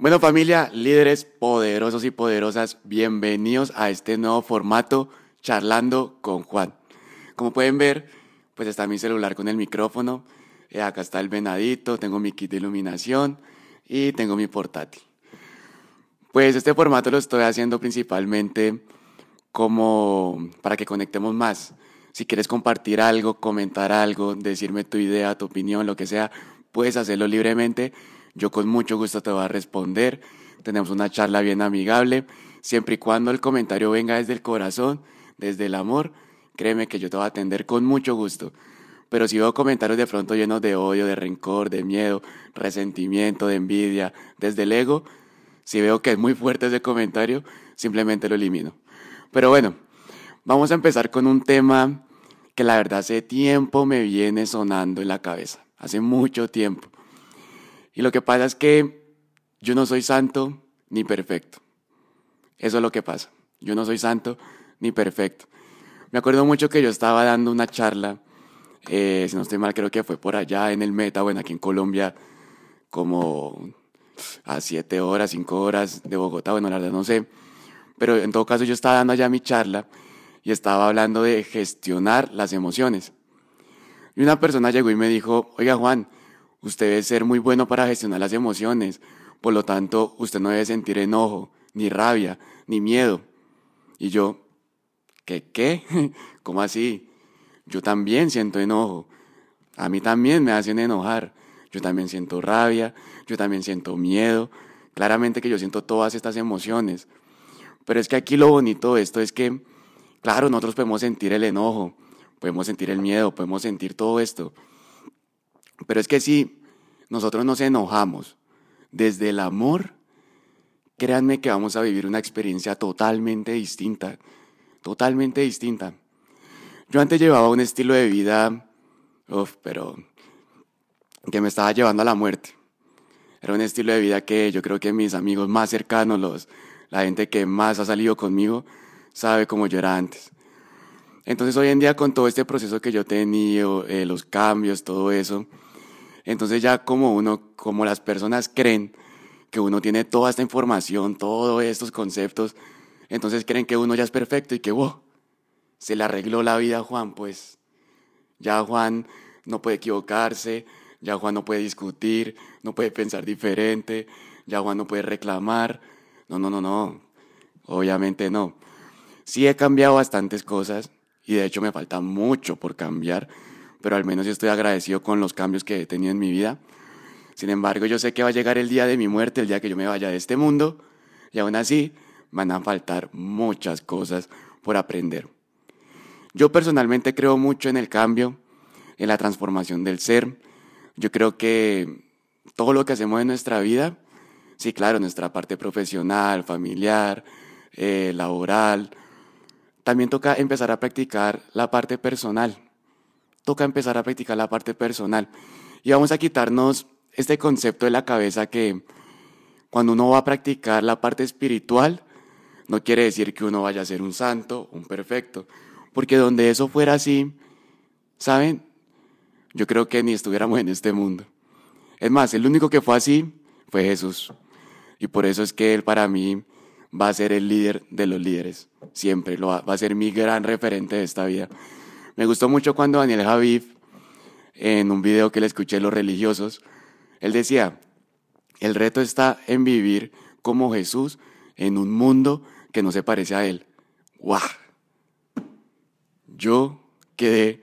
Bueno familia, líderes poderosos y poderosas, bienvenidos a este nuevo formato charlando con Juan. Como pueden ver, pues está mi celular con el micrófono, eh, acá está el venadito, tengo mi kit de iluminación y tengo mi portátil. Pues este formato lo estoy haciendo principalmente como para que conectemos más. Si quieres compartir algo, comentar algo, decirme tu idea, tu opinión, lo que sea, puedes hacerlo libremente yo con mucho gusto te voy a responder. Tenemos una charla bien amigable. Siempre y cuando el comentario venga desde el corazón, desde el amor, créeme que yo te voy a atender con mucho gusto. Pero si veo comentarios de pronto llenos de odio, de rencor, de miedo, resentimiento, de envidia, desde el ego, si veo que es muy fuerte ese comentario, simplemente lo elimino. Pero bueno, vamos a empezar con un tema que la verdad hace tiempo me viene sonando en la cabeza, hace mucho tiempo. Y lo que pasa es que yo no soy santo ni perfecto. Eso es lo que pasa. Yo no soy santo ni perfecto. Me acuerdo mucho que yo estaba dando una charla, eh, si no estoy mal, creo que fue por allá en el Meta, bueno, aquí en Colombia, como a siete horas, cinco horas de Bogotá, bueno, la verdad no sé. Pero en todo caso yo estaba dando allá mi charla y estaba hablando de gestionar las emociones. Y una persona llegó y me dijo, oiga Juan, Usted debe ser muy bueno para gestionar las emociones. Por lo tanto, usted no debe sentir enojo, ni rabia, ni miedo. Y yo, ¿qué qué? ¿Cómo así? Yo también siento enojo. A mí también me hacen enojar. Yo también siento rabia, yo también siento miedo. Claramente que yo siento todas estas emociones. Pero es que aquí lo bonito de esto es que, claro, nosotros podemos sentir el enojo, podemos sentir el miedo, podemos sentir todo esto. Pero es que si nosotros nos enojamos desde el amor, créanme que vamos a vivir una experiencia totalmente distinta, totalmente distinta. Yo antes llevaba un estilo de vida, uf, pero que me estaba llevando a la muerte. Era un estilo de vida que yo creo que mis amigos más cercanos, los, la gente que más ha salido conmigo, sabe cómo yo era antes. Entonces hoy en día con todo este proceso que yo he tenido, eh, los cambios, todo eso, entonces ya como uno, como las personas creen que uno tiene toda esta información, todos estos conceptos, entonces creen que uno ya es perfecto y que, wow, se le arregló la vida a Juan, pues ya Juan no puede equivocarse, ya Juan no puede discutir, no puede pensar diferente, ya Juan no puede reclamar. No, no, no, no, obviamente no. Sí he cambiado bastantes cosas y de hecho me falta mucho por cambiar pero al menos estoy agradecido con los cambios que he tenido en mi vida. Sin embargo, yo sé que va a llegar el día de mi muerte, el día que yo me vaya de este mundo, y aún así van a faltar muchas cosas por aprender. Yo personalmente creo mucho en el cambio, en la transformación del ser. Yo creo que todo lo que hacemos en nuestra vida, sí, claro, nuestra parte profesional, familiar, eh, laboral, también toca empezar a practicar la parte personal toca empezar a practicar la parte personal. Y vamos a quitarnos este concepto de la cabeza que cuando uno va a practicar la parte espiritual, no quiere decir que uno vaya a ser un santo, un perfecto. Porque donde eso fuera así, ¿saben? Yo creo que ni estuviéramos en este mundo. Es más, el único que fue así fue Jesús. Y por eso es que Él para mí va a ser el líder de los líderes. Siempre lo va, va a ser mi gran referente de esta vida. Me gustó mucho cuando Daniel Javif, en un video que le escuché de los religiosos, él decía, el reto está en vivir como Jesús en un mundo que no se parece a él. ¡Guau! Yo quedé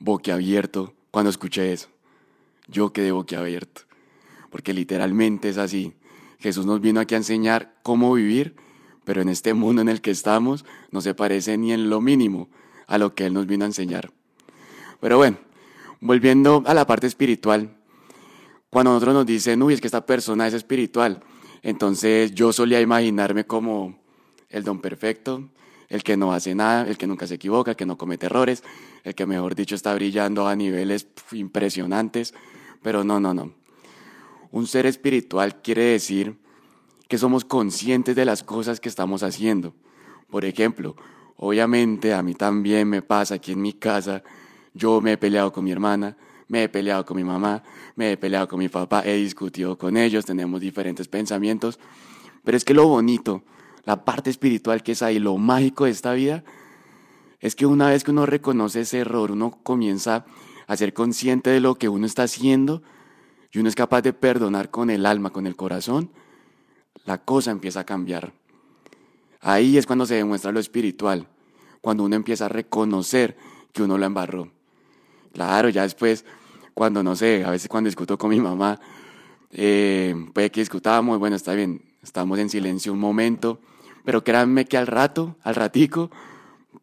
boquiabierto cuando escuché eso. Yo quedé boquiabierto. Porque literalmente es así. Jesús nos vino aquí a enseñar cómo vivir, pero en este mundo en el que estamos no se parece ni en lo mínimo a lo que Él nos vino a enseñar. Pero bueno, volviendo a la parte espiritual, cuando nosotros nos dicen, uy, es que esta persona es espiritual, entonces yo solía imaginarme como el don perfecto, el que no hace nada, el que nunca se equivoca, el que no comete errores, el que mejor dicho está brillando a niveles impresionantes, pero no, no, no. Un ser espiritual quiere decir que somos conscientes de las cosas que estamos haciendo. Por ejemplo, Obviamente a mí también me pasa aquí en mi casa, yo me he peleado con mi hermana, me he peleado con mi mamá, me he peleado con mi papá, he discutido con ellos, tenemos diferentes pensamientos, pero es que lo bonito, la parte espiritual que es ahí, lo mágico de esta vida, es que una vez que uno reconoce ese error, uno comienza a ser consciente de lo que uno está haciendo y uno es capaz de perdonar con el alma, con el corazón, la cosa empieza a cambiar. Ahí es cuando se demuestra lo espiritual, cuando uno empieza a reconocer que uno lo embarró. Claro, ya después, cuando no sé, a veces cuando discuto con mi mamá, eh, puede que discutamos, bueno, está bien, estamos en silencio un momento, pero créanme que al rato, al ratico,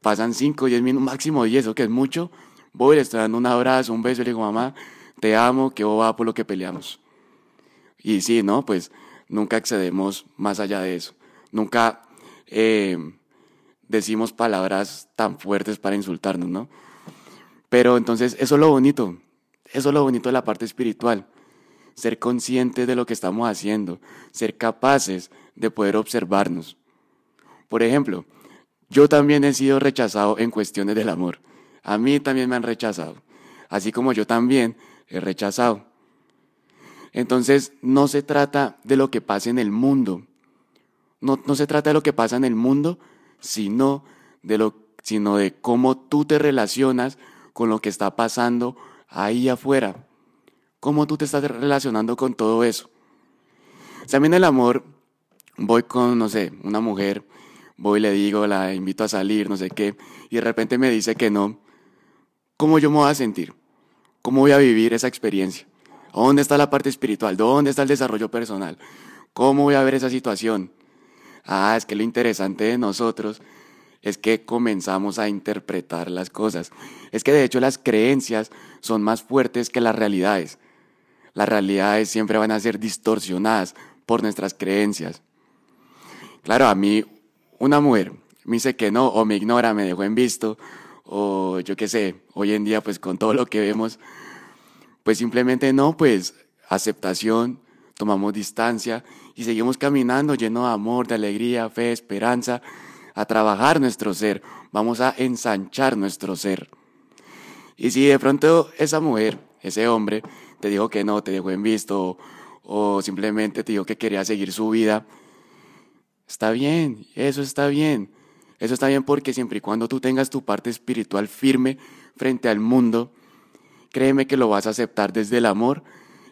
pasan 5, 10 minutos, máximo 10, o que es mucho, voy, le estoy dando un abrazo, un beso, y le digo, mamá, te amo, que va por lo que peleamos. Y sí, ¿no? Pues nunca accedemos más allá de eso. Nunca eh, decimos palabras tan fuertes para insultarnos, ¿no? Pero entonces eso es lo bonito, eso es lo bonito de la parte espiritual, ser conscientes de lo que estamos haciendo, ser capaces de poder observarnos. Por ejemplo, yo también he sido rechazado en cuestiones del amor. A mí también me han rechazado, así como yo también he rechazado. Entonces, no se trata de lo que pasa en el mundo. No, no se trata de lo que pasa en el mundo, sino de, lo, sino de cómo tú te relacionas con lo que está pasando ahí afuera. ¿Cómo tú te estás relacionando con todo eso? También el amor, voy con, no sé, una mujer, voy y le digo, la invito a salir, no sé qué, y de repente me dice que no. ¿Cómo yo me voy a sentir? ¿Cómo voy a vivir esa experiencia? ¿Dónde está la parte espiritual? ¿Dónde está el desarrollo personal? ¿Cómo voy a ver esa situación? Ah, es que lo interesante de nosotros es que comenzamos a interpretar las cosas. Es que de hecho las creencias son más fuertes que las realidades. Las realidades siempre van a ser distorsionadas por nuestras creencias. Claro, a mí una mujer me dice que no, o me ignora, me dejó en visto, o yo qué sé, hoy en día pues con todo lo que vemos, pues simplemente no, pues aceptación, tomamos distancia y seguimos caminando lleno de amor, de alegría, fe, esperanza, a trabajar nuestro ser, vamos a ensanchar nuestro ser. Y si de pronto esa mujer, ese hombre, te dijo que no, te dejó en visto o, simplemente te dijo que quería seguir su vida, está bien, eso está bien. Eso está bien porque siempre y cuando tú tengas tu parte espiritual firme frente al mundo, créeme que lo vas a aceptar desde el amor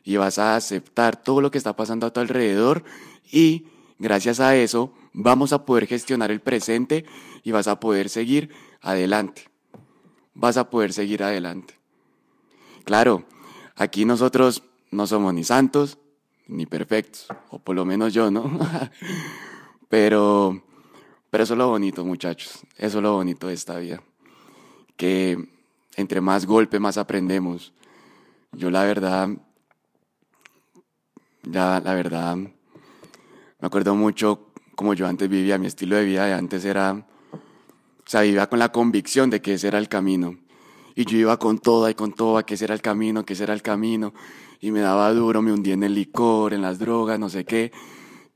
y vas a aceptar todo lo que está pasando a tu alrededor y gracias a eso vamos a poder gestionar el presente y vas a poder seguir adelante. Vas a poder seguir adelante. Claro, aquí nosotros no somos ni santos ni perfectos, o por lo menos yo, ¿no? pero, pero eso es lo bonito, muchachos. Eso es lo bonito de esta vida. Que entre más golpe, más aprendemos. Yo la verdad, ya la verdad, me acuerdo mucho como yo antes vivía, mi estilo de vida de antes era, o sea, vivía con la convicción de que ese era el camino. Y yo iba con toda y con toda, que ese era el camino, que ese era el camino. Y me daba duro, me hundía en el licor, en las drogas, no sé qué.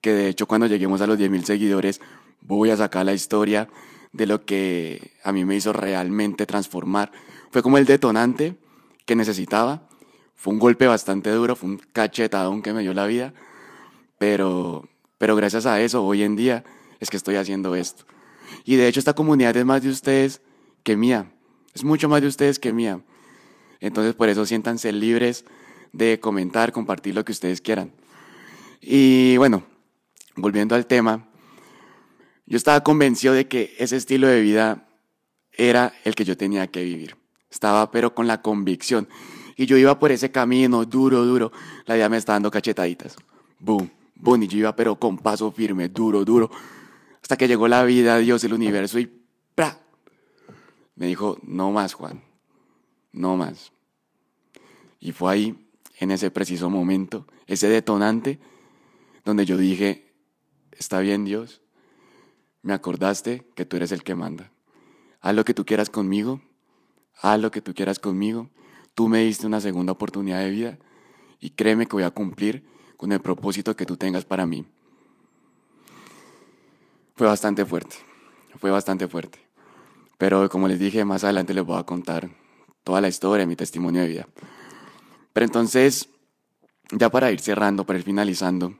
Que de hecho cuando lleguemos a los 10.000 seguidores voy a sacar la historia de lo que a mí me hizo realmente transformar. Fue como el detonante que necesitaba. Fue un golpe bastante duro, fue un cachetadón que me dio la vida. Pero pero gracias a eso, hoy en día, es que estoy haciendo esto. Y de hecho esta comunidad es más de ustedes que mía. Es mucho más de ustedes que mía. Entonces por eso siéntanse libres de comentar, compartir lo que ustedes quieran. Y bueno, volviendo al tema, yo estaba convencido de que ese estilo de vida era el que yo tenía que vivir. Estaba pero con la convicción. Y yo iba por ese camino duro, duro. La vida me estaba dando cachetaditas. Boom Bonnie yo iba pero con paso firme, duro, duro, hasta que llegó la vida, Dios, el universo y ¡pra! Me dijo, no más, Juan, no más. Y fue ahí, en ese preciso momento, ese detonante, donde yo dije, está bien Dios, me acordaste que tú eres el que manda. Haz lo que tú quieras conmigo, haz lo que tú quieras conmigo. Tú me diste una segunda oportunidad de vida y créeme que voy a cumplir con el propósito que tú tengas para mí. Fue bastante fuerte, fue bastante fuerte. Pero como les dije, más adelante les voy a contar toda la historia, mi testimonio de vida. Pero entonces, ya para ir cerrando, para ir finalizando,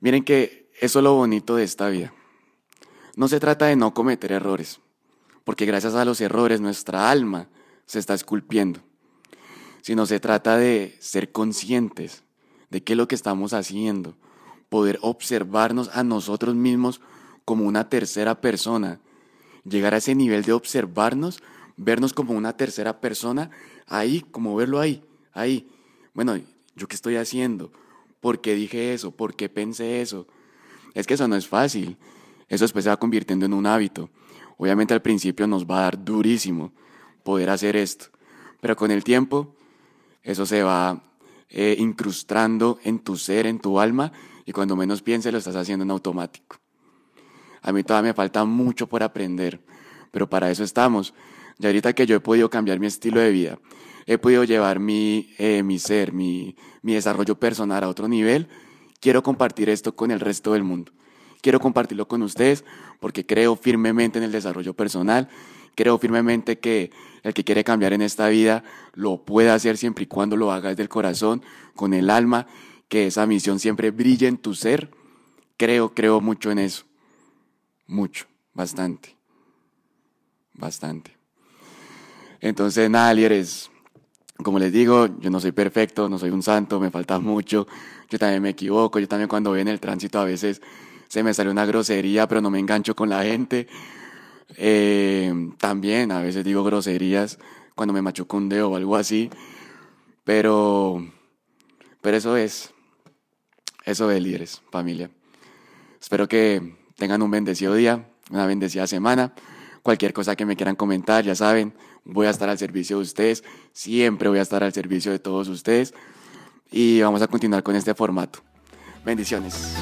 miren que eso es lo bonito de esta vida. No se trata de no cometer errores, porque gracias a los errores nuestra alma se está esculpiendo, sino se trata de ser conscientes de qué es lo que estamos haciendo, poder observarnos a nosotros mismos como una tercera persona, llegar a ese nivel de observarnos, vernos como una tercera persona, ahí, como verlo ahí, ahí. Bueno, ¿yo qué estoy haciendo? ¿Por qué dije eso? ¿Por qué pensé eso? Es que eso no es fácil. Eso después se va convirtiendo en un hábito. Obviamente al principio nos va a dar durísimo poder hacer esto, pero con el tiempo eso se va eh, incrustando en tu ser, en tu alma, y cuando menos pienses lo estás haciendo en automático. A mí todavía me falta mucho por aprender, pero para eso estamos. Y ahorita que yo he podido cambiar mi estilo de vida, he podido llevar mi, eh, mi ser, mi, mi desarrollo personal a otro nivel, quiero compartir esto con el resto del mundo. Quiero compartirlo con ustedes porque creo firmemente en el desarrollo personal, creo firmemente que el que quiere cambiar en esta vida lo puede hacer siempre y cuando lo haga desde el corazón, con el alma, que esa misión siempre brille en tu ser. Creo, creo mucho en eso. Mucho, bastante. Bastante. Entonces, nada, líderes, como les digo, yo no soy perfecto, no soy un santo, me falta mucho, yo también me equivoco, yo también cuando voy en el tránsito a veces se me sale una grosería, pero no me engancho con la gente. Eh, también a veces digo groserías cuando me machuco un dedo o algo así, pero, pero eso es, eso es líderes, familia. Espero que tengan un bendecido día, una bendecida semana. Cualquier cosa que me quieran comentar, ya saben, voy a estar al servicio de ustedes, siempre voy a estar al servicio de todos ustedes y vamos a continuar con este formato. Bendiciones.